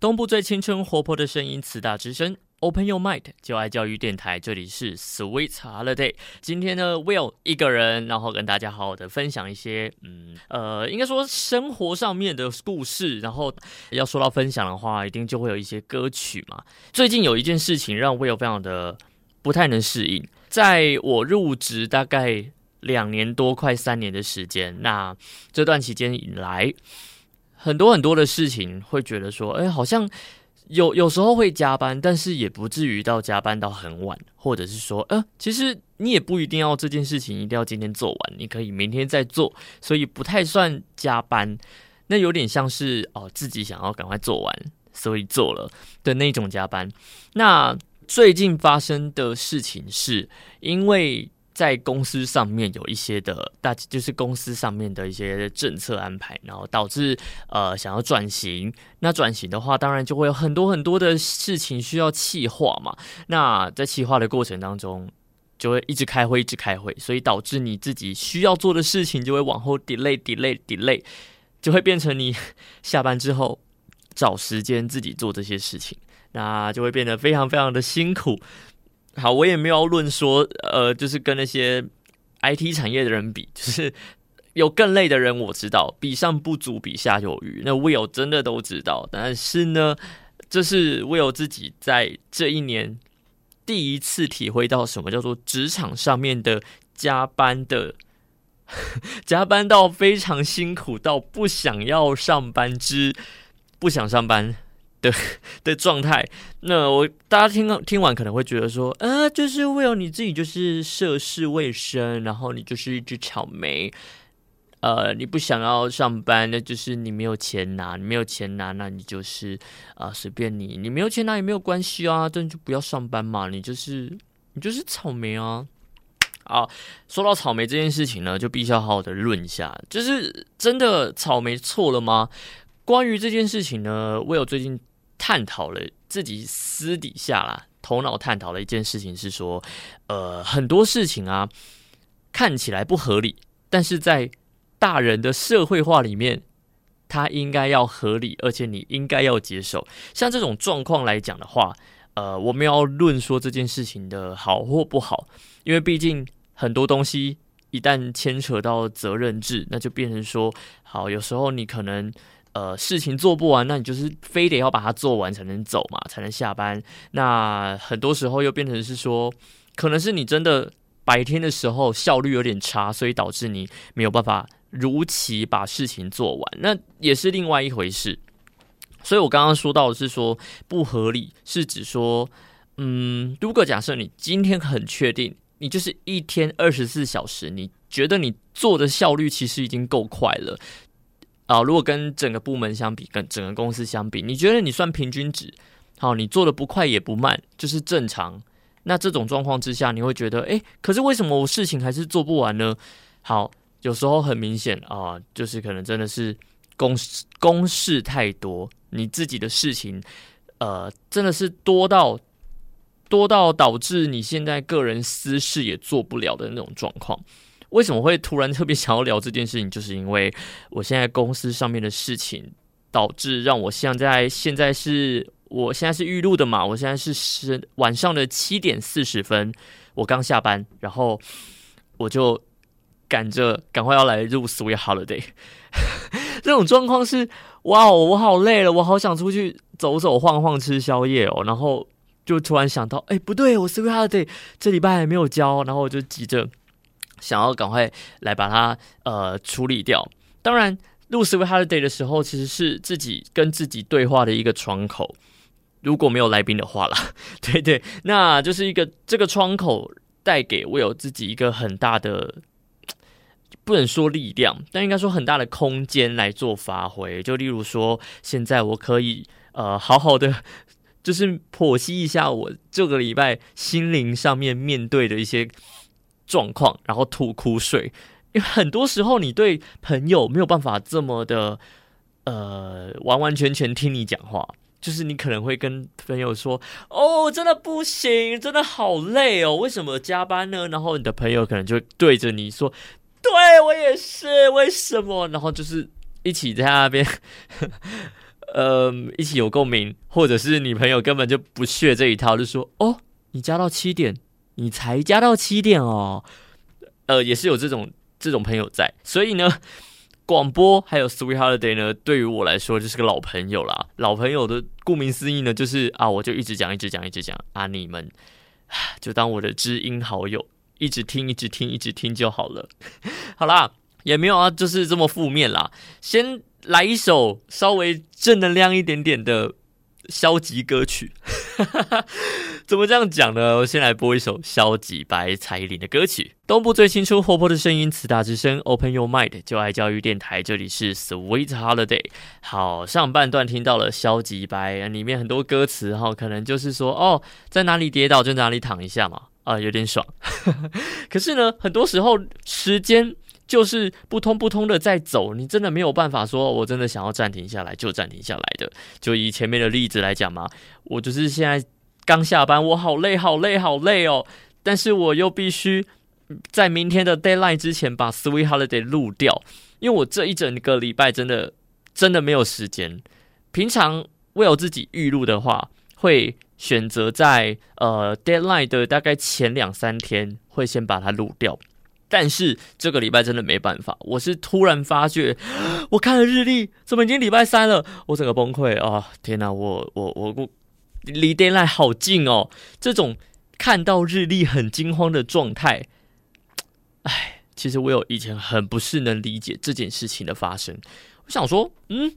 东部最青春活泼的声音，慈大之声，Open Your Mind，就爱教育电台，这里是 Sweet Holiday。今天呢，Will 一个人，然后跟大家好好的分享一些，嗯，呃，应该说生活上面的故事。然后要说到分享的话，一定就会有一些歌曲嘛。最近有一件事情让 Will 非常的不太能适应，在我入职大概两年多，快三年的时间，那这段期间以来。很多很多的事情会觉得说，哎，好像有有时候会加班，但是也不至于到加班到很晚，或者是说，呃，其实你也不一定要这件事情一定要今天做完，你可以明天再做，所以不太算加班。那有点像是哦，自己想要赶快做完，所以做了的那种加班。那最近发生的事情是因为。在公司上面有一些的大，就是公司上面的一些政策安排，然后导致呃想要转型。那转型的话，当然就会有很多很多的事情需要气化嘛。那在气化的过程当中，就会一直开会，一直开会，所以导致你自己需要做的事情就会往后 delay delay delay，就会变成你 下班之后找时间自己做这些事情，那就会变得非常非常的辛苦。好，我也没有论说，呃，就是跟那些 IT 产业的人比，就是有更累的人，我知道，比上不足，比下有余。那 Will 真的都知道，但是呢，这是 Will 自己在这一年第一次体会到什么叫做职场上面的加班的，加班到非常辛苦到不想要上班之不想上班。的状态，那我大家听听完可能会觉得说，呃，就是为了你自己就是涉世未深，然后你就是一只草莓，呃，你不想要上班，那就是你没有钱拿，你没有钱拿，那你就是啊，随便你，你没有钱拿也没有关系啊，但就不要上班嘛，你就是你就是草莓啊。啊，说到草莓这件事情呢，就必须要好好的论一下，就是真的草莓错了吗？关于这件事情呢，我有最近。探讨了自己私底下啦，头脑探讨了一件事情是说，呃，很多事情啊看起来不合理，但是在大人的社会化里面，它应该要合理，而且你应该要接受。像这种状况来讲的话，呃，我们要论说这件事情的好或不好，因为毕竟很多东西一旦牵扯到责任制，那就变成说，好，有时候你可能。呃，事情做不完，那你就是非得要把它做完才能走嘛，才能下班。那很多时候又变成是说，可能是你真的白天的时候效率有点差，所以导致你没有办法如期把事情做完，那也是另外一回事。所以我刚刚说到的是说不合理，是指说，嗯，如果假设你今天很确定，你就是一天二十四小时，你觉得你做的效率其实已经够快了。啊，如果跟整个部门相比，跟整个公司相比，你觉得你算平均值？好，你做的不快也不慢，就是正常。那这种状况之下，你会觉得，诶，可是为什么我事情还是做不完呢？好，有时候很明显啊，就是可能真的是公公事太多，你自己的事情，呃，真的是多到多到导致你现在个人私事也做不了的那种状况。为什么会突然特别想要聊这件事情？就是因为我现在公司上面的事情，导致让我现在现在是我现在是预录的嘛？我现在是十晚上的七点四十分，我刚下班，然后我就赶着赶快要来入 Sweet Holiday。这种状况是哇哦，我好累了，我好想出去走走晃晃吃宵夜哦。然后就突然想到，哎，不对，我 Sweet Holiday 这礼拜还没有交，然后我就急着。想要赶快来把它呃处理掉。当然，录 Sweet Holiday 的时候，其实是自己跟自己对话的一个窗口。如果没有来宾的话啦，对对，那就是一个这个窗口带给我有自己一个很大的，不能说力量，但应该说很大的空间来做发挥。就例如说，现在我可以呃好好的，就是剖析一下我这个礼拜心灵上面面对的一些。状况，然后吐苦水，因为很多时候你对朋友没有办法这么的，呃，完完全全听你讲话，就是你可能会跟朋友说：“哦，真的不行，真的好累哦，为什么加班呢？”然后你的朋友可能就对着你说：“对我也是，为什么？”然后就是一起在那边，呃一起有共鸣，或者是你朋友根本就不屑这一套，就说哦，你加到七点，你才加到七点哦，呃，也是有这种这种朋友在，所以呢。广播还有 Sweet Holiday 呢，对于我来说就是个老朋友啦。老朋友的顾名思义呢，就是啊，我就一直讲，一直讲，一直讲啊，你们 就当我的知音好友，一直听，一直听，一直听就好了。好啦，也没有啊，就是这么负面啦。先来一首稍微正能量一点点的。消极歌曲，怎么这样讲呢？我先来播一首消极白彩铃的歌曲。东部最青春活泼的声音，慈大之声，Open Your Mind，就爱教育电台，这里是 Sweet Holiday。好，上半段听到了消极白，里面很多歌词哈，可能就是说哦，在哪里跌倒就哪里躺一下嘛，啊，有点爽。可是呢，很多时候时间。就是不通不通的在走，你真的没有办法说，我真的想要暂停下来就暂停下来的。就以前面的例子来讲嘛，我就是现在刚下班，我好累好累好累哦，但是我又必须在明天的 deadline 之前把 Sweet Holiday 录掉，因为我这一整个礼拜真的真的没有时间。平常为我自己预录的话，会选择在呃 deadline 的大概前两三天会先把它录掉。但是这个礼拜真的没办法，我是突然发觉，我看了日历，怎么已经礼拜三了？我整个崩溃啊！天哪，我我我我离 deadline 好近哦！这种看到日历很惊慌的状态，哎，其实我有以前很不是能理解这件事情的发生。我想说，嗯，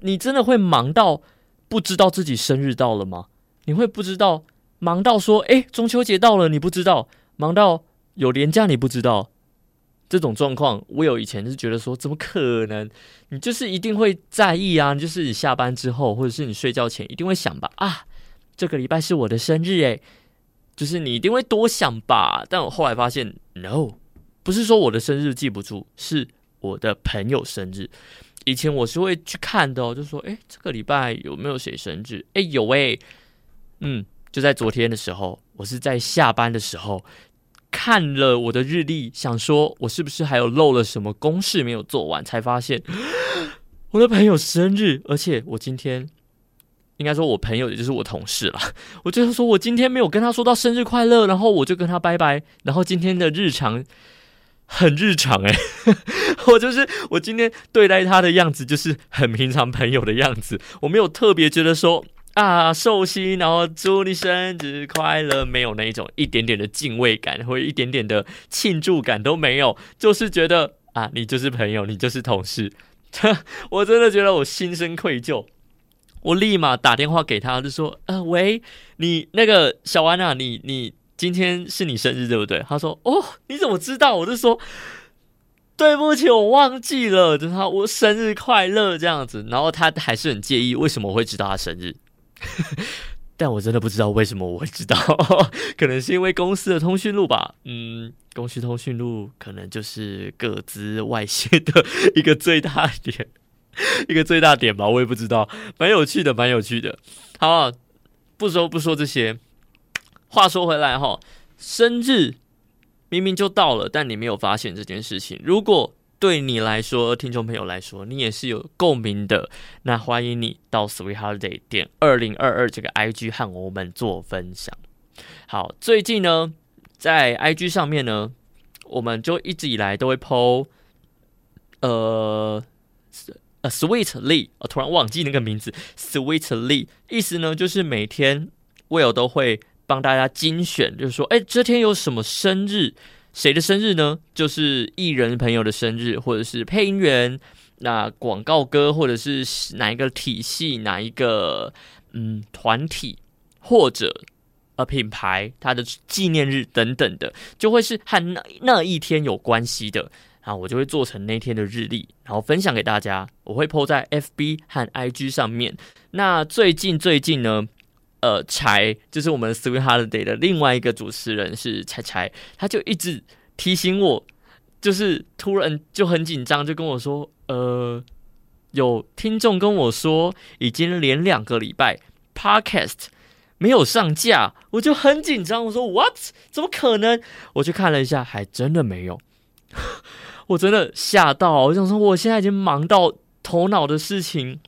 你真的会忙到不知道自己生日到了吗？你会不知道忙到说，哎，中秋节到了，你不知道忙到。有年假你不知道这种状况，我有以前是觉得说怎么可能？你就是一定会在意啊，就是你下班之后或者是你睡觉前一定会想吧啊，这个礼拜是我的生日诶，就是你一定会多想吧。但我后来发现，no，不是说我的生日记不住，是我的朋友生日。以前我是会去看的哦，就说诶，这个礼拜有没有谁生日？诶，有诶。嗯，就在昨天的时候，我是在下班的时候。看了我的日历，想说我是不是还有漏了什么公事没有做完，才发现 我的朋友生日，而且我今天应该说我朋友也就是我同事了，我就是说我今天没有跟他说到生日快乐，然后我就跟他拜拜，然后今天的日常很日常哎，我就是我今天对待他的样子就是很平常朋友的样子，我没有特别觉得说。啊，寿星，然后祝你生日快乐，没有那一种一点点的敬畏感，或者一点点的庆祝感都没有，就是觉得啊，你就是朋友，你就是同事，我真的觉得我心生愧疚，我立马打电话给他，就说，呃，喂，你那个小安啊，你你今天是你生日对不对？他说，哦，你怎么知道？我就说，对不起，我忘记了，就他我生日快乐这样子，然后他还是很介意，为什么我会知道他生日？但我真的不知道为什么我会知道，可能是因为公司的通讯录吧。嗯，公司通讯录可能就是各自外泄的一个最大点，一个最大点吧。我也不知道，蛮有趣的，蛮有趣的。好，不说不说这些。话说回来哈，生日明明就到了，但你没有发现这件事情。如果对你来说，听众朋友来说，你也是有共鸣的。那欢迎你到 Sweet Holiday 点二零二二这个 IG 和我们做分享。好，最近呢，在 IG 上面呢，我们就一直以来都会 PO，呃，呃，Sweetly，我突然忘记那个名字，Sweetly，意思呢就是每天 Will 都会帮大家精选，就是说，哎，这天有什么生日。谁的生日呢？就是艺人朋友的生日，或者是配音员、那广告歌，或者是哪一个体系、哪一个嗯团体，或者呃品牌它的纪念日等等的，就会是和那那一天有关系的啊，我就会做成那天的日历，然后分享给大家。我会 po 在 FB 和 IG 上面。那最近最近呢？呃，柴就是我们 Sweet Holiday 的另外一个主持人是柴柴，他就一直提醒我，就是突然就很紧张，就跟我说，呃，有听众跟我说，已经连两个礼拜 Podcast 没有上架，我就很紧张，我说 What？怎么可能？我去看了一下，还真的没有，我真的吓到，我想说，我现在已经忙到头脑的事情。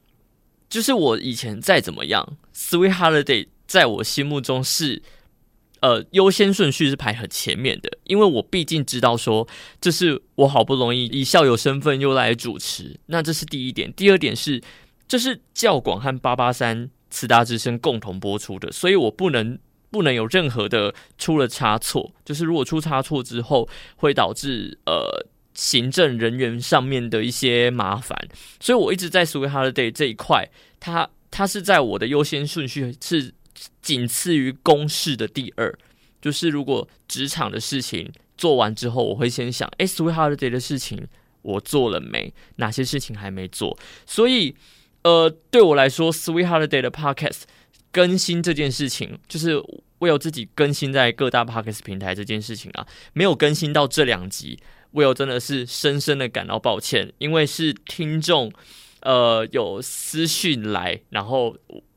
就是我以前再怎么样，Sweet Holiday 在我心目中是。呃，优先顺序是排很前面的，因为我毕竟知道说，这是我好不容易以校友身份又来主持，那这是第一点。第二点是，这是教广和八八三慈大之声共同播出的，所以我不能不能有任何的出了差错，就是如果出差错之后，会导致呃行政人员上面的一些麻烦，所以我一直在 Sweet Holiday 这一块，它它是在我的优先顺序是。仅次于公事的第二，就是如果职场的事情做完之后，我会先想，哎，Sweet Holiday 的事情我做了没？哪些事情还没做？所以，呃，对我来说，Sweet Holiday 的 Podcast 更新这件事情，就是我有自己更新在各大 Podcast 平台这件事情啊，没有更新到这两集，Will 真的是深深的感到抱歉，因为是听众，呃，有私讯来，然后。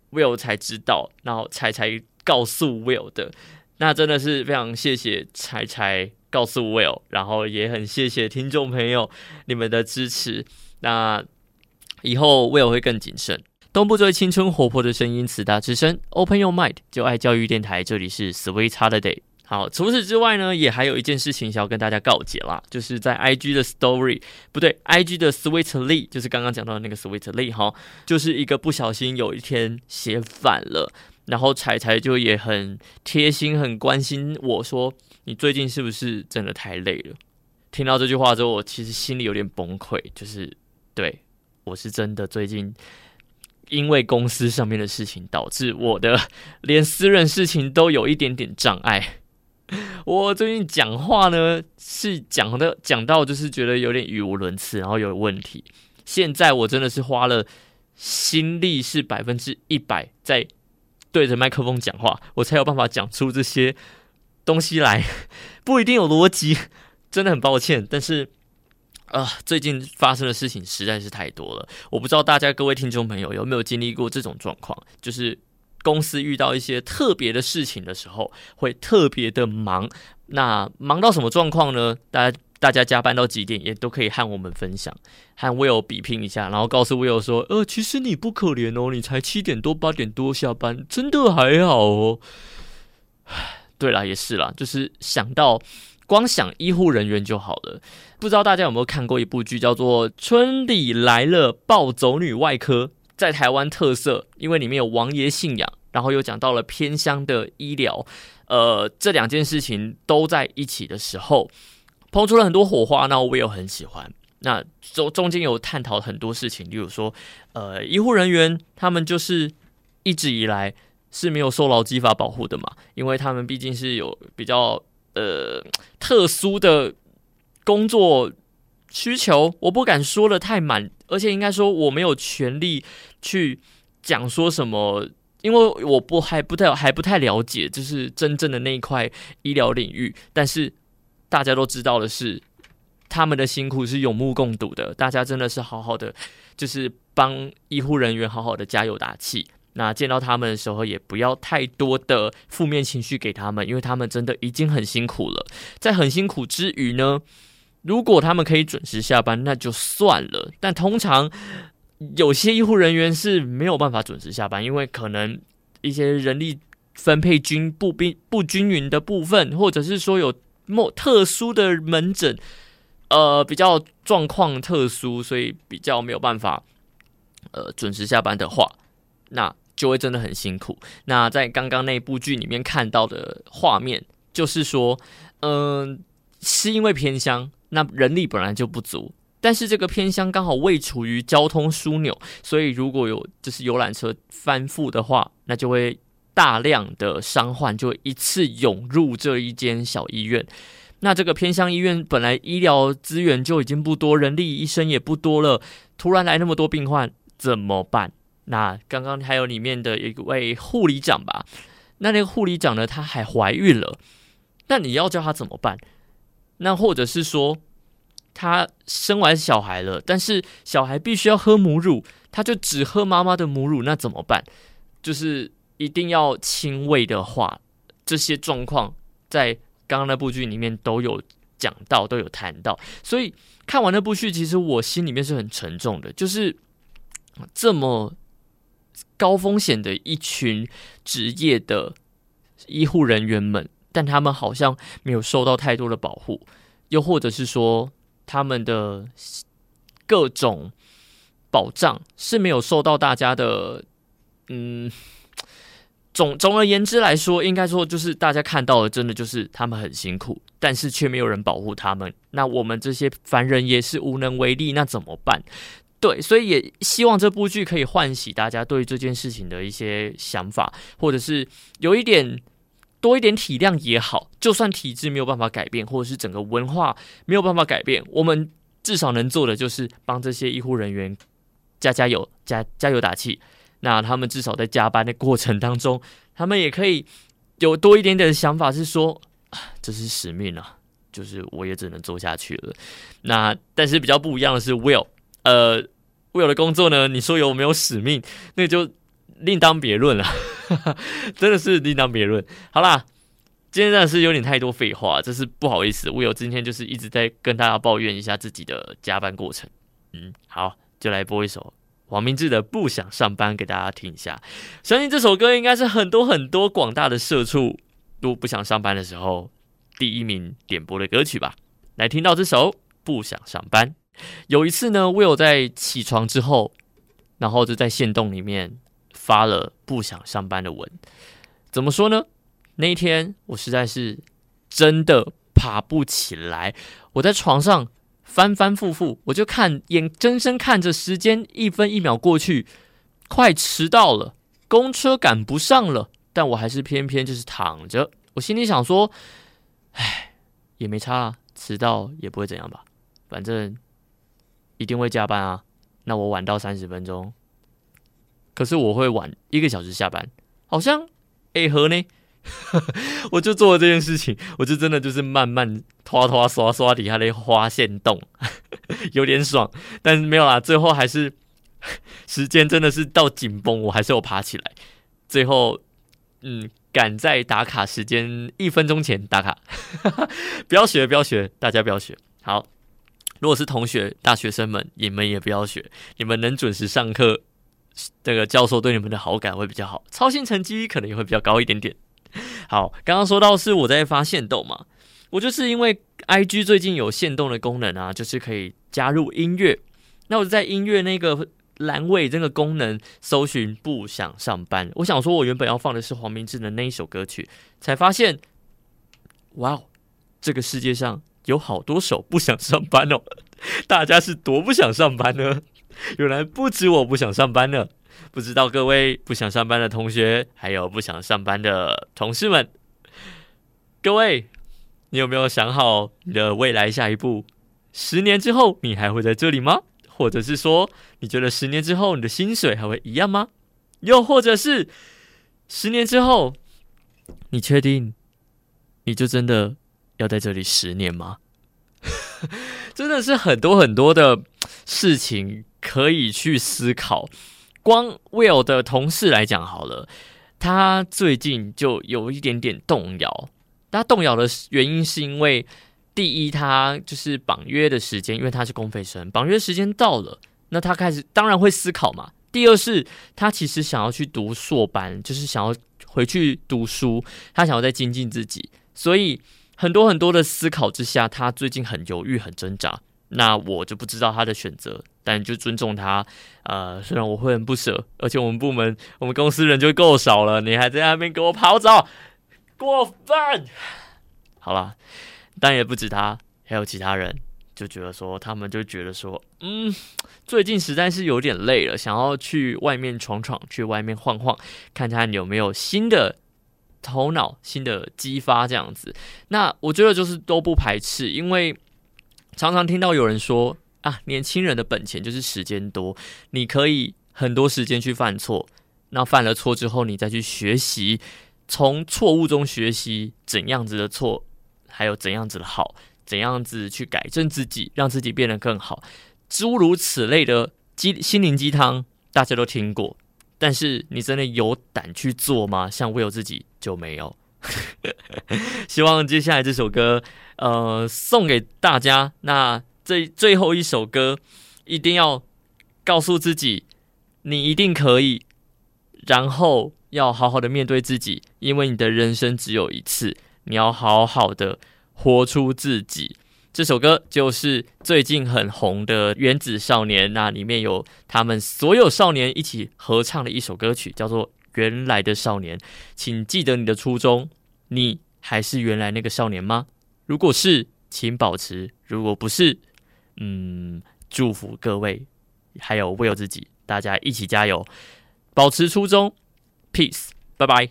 Will 才知道，然后才才告诉 Will 的，那真的是非常谢谢才才告诉 Will，然后也很谢谢听众朋友你们的支持。那以后 Will 会更谨慎。东部最青春活泼的声音，慈大之声，Open Your Mind，就爱教育电台，这里是 Sweet Holiday。好，除此之外呢，也还有一件事情想要跟大家告解啦，就是在 IG 的 Story 不对，IG 的 Sweetly，就是刚刚讲到的那个 Sweetly 哈，就是一个不小心有一天写反了，然后彩彩就也很贴心、很关心我说，你最近是不是真的太累了？听到这句话之后，我其实心里有点崩溃，就是对我是真的最近因为公司上面的事情，导致我的 连私人事情都有一点点障碍。我最近讲话呢，是讲的讲到就是觉得有点语无伦次，然后有问题。现在我真的是花了心力，是百分之一百在对着麦克风讲话，我才有办法讲出这些东西来，不一定有逻辑，真的很抱歉。但是啊，最近发生的事情实在是太多了，我不知道大家各位听众朋友有没有经历过这种状况，就是。公司遇到一些特别的事情的时候，会特别的忙。那忙到什么状况呢？大家大家加班到几点，也都可以和我们分享，和 Will 比拼一下，然后告诉 Will 说：“呃，其实你不可怜哦，你才七点多八点多下班，真的还好哦。”对了，也是啦，就是想到光想医护人员就好了。不知道大家有没有看过一部剧，叫做《村里来了暴走女外科》。在台湾特色，因为里面有王爷信仰，然后又讲到了偏乡的医疗，呃，这两件事情都在一起的时候，碰出了很多火花。那我也有很喜欢。那中中间有探讨很多事情，例如说，呃，医护人员他们就是一直以来是没有受劳基法保护的嘛，因为他们毕竟是有比较呃特殊的工作。需求我不敢说的太满，而且应该说我没有权利去讲说什么，因为我不还不太还不太了解，就是真正的那一块医疗领域。但是大家都知道的是，他们的辛苦是有目共睹的，大家真的是好好的，就是帮医护人员好好的加油打气。那见到他们的时候，也不要太多的负面情绪给他们，因为他们真的已经很辛苦了。在很辛苦之余呢。如果他们可以准时下班，那就算了。但通常有些医护人员是没有办法准时下班，因为可能一些人力分配均不均不均匀的部分，或者是说有某特殊的门诊，呃，比较状况特殊，所以比较没有办法呃准时下班的话，那就会真的很辛苦。那在刚刚那部剧里面看到的画面，就是说，嗯，是因为偏乡。那人力本来就不足，但是这个偏乡刚好位处于交通枢纽，所以如果有就是游览车翻覆的话，那就会大量的伤患就一次涌入这一间小医院。那这个偏乡医院本来医疗资源就已经不多，人力医生也不多了，突然来那么多病患怎么办？那刚刚还有里面的一位护理长吧，那那个护理长呢，她还怀孕了，那你要叫她怎么办？那或者是说，他生完小孩了，但是小孩必须要喝母乳，他就只喝妈妈的母乳，那怎么办？就是一定要亲喂的话，这些状况在刚刚那部剧里面都有讲到，都有谈到。所以看完那部剧，其实我心里面是很沉重的，就是这么高风险的一群职业的医护人员们，但他们好像没有受到太多的保护，又或者是说他们的各种保障是没有受到大家的，嗯。总总而言之来说，应该说就是大家看到的，真的就是他们很辛苦，但是却没有人保护他们。那我们这些凡人也是无能为力，那怎么办？对，所以也希望这部剧可以唤起大家对这件事情的一些想法，或者是有一点多一点体谅也好。就算体制没有办法改变，或者是整个文化没有办法改变，我们至少能做的就是帮这些医护人员加加油、加加油打气。那他们至少在加班的过程当中，他们也可以有多一点点的想法，是说这是使命啊，就是我也只能做下去了。那但是比较不一样的是，Will，呃，Will 的工作呢，你说有没有使命，那就另当别论了，真的是另当别论。好啦，今天真的是有点太多废话，这是不好意思，Will 今天就是一直在跟大家抱怨一下自己的加班过程。嗯，好，就来播一首。黄明志的《不想上班》给大家听一下，相信这首歌应该是很多很多广大的社畜都不想上班的时候第一名点播的歌曲吧。来听到这首《不想上班》。有一次呢，Will 在起床之后，然后就在线洞里面发了不想上班的文。怎么说呢？那一天我实在是真的爬不起来，我在床上。翻翻覆覆，我就看眼睁睁看着时间一分一秒过去，快迟到了，公车赶不上了，但我还是偏偏就是躺着。我心里想说，唉，也没差啊，迟到也不会怎样吧，反正一定会加班啊。那我晚到三十分钟，可是我会晚一个小时下班，好像诶合呢。我就做了这件事情，我就真的就是慢慢拖拖刷刷底下的花线洞，有点爽，但是没有啦，最后还是时间真的是到紧绷，我还是有爬起来，最后嗯赶在打卡时间一分钟前打卡，不要学不要学，大家不要学。好，如果是同学大学生们，你们也不要学，你们能准时上课，这个教授对你们的好感会比较好，操心成绩可能也会比较高一点点。好，刚刚说到是我在发现动嘛，我就是因为 I G 最近有限动的功能啊，就是可以加入音乐，那我在音乐那个栏位这个功能搜寻不想上班，我想说我原本要放的是黄明志的那一首歌曲，才发现，哇哦，这个世界上有好多首不想上班哦，大家是多不想上班呢？原来不止我不想上班呢。不知道各位不想上班的同学，还有不想上班的同事们，各位，你有没有想好你的未来下一步？十年之后你还会在这里吗？或者是说，你觉得十年之后你的薪水还会一样吗？又或者是十年之后，你确定你就真的要在这里十年吗？真的是很多很多的事情可以去思考。光 Will 的同事来讲好了，他最近就有一点点动摇。他动摇的原因是因为，第一，他就是绑约的时间，因为他是公费生，绑约时间到了，那他开始当然会思考嘛。第二是，他其实想要去读硕班，就是想要回去读书，他想要再精进自己，所以很多很多的思考之下，他最近很犹豫，很挣扎。那我就不知道他的选择，但就尊重他。呃，虽然我会很不舍，而且我们部门、我们公司人就够少了，你还在那边给我跑走，过分。好了，但也不止他，还有其他人就觉得说，他们就觉得说，嗯，最近实在是有点累了，想要去外面闯闯，去外面晃晃，看看有没有新的头脑、新的激发这样子。那我觉得就是都不排斥，因为。常常听到有人说啊，年轻人的本钱就是时间多，你可以很多时间去犯错，那犯了错之后，你再去学习，从错误中学习怎样子的错，还有怎样子的好，怎样子去改正自己，让自己变得更好，诸如此类的鸡心灵鸡汤，大家都听过，但是你真的有胆去做吗？像我有自己就没有。希望接下来这首歌，呃，送给大家。那这最后一首歌，一定要告诉自己，你一定可以，然后要好好的面对自己，因为你的人生只有一次，你要好好的活出自己。这首歌就是最近很红的《原子少年》，那里面有他们所有少年一起合唱的一首歌曲，叫做《原来的少年》。请记得你的初衷，你还是原来那个少年吗？如果是，请保持；如果不是，嗯，祝福各位，还有为了自己，大家一起加油，保持初衷，peace，拜拜。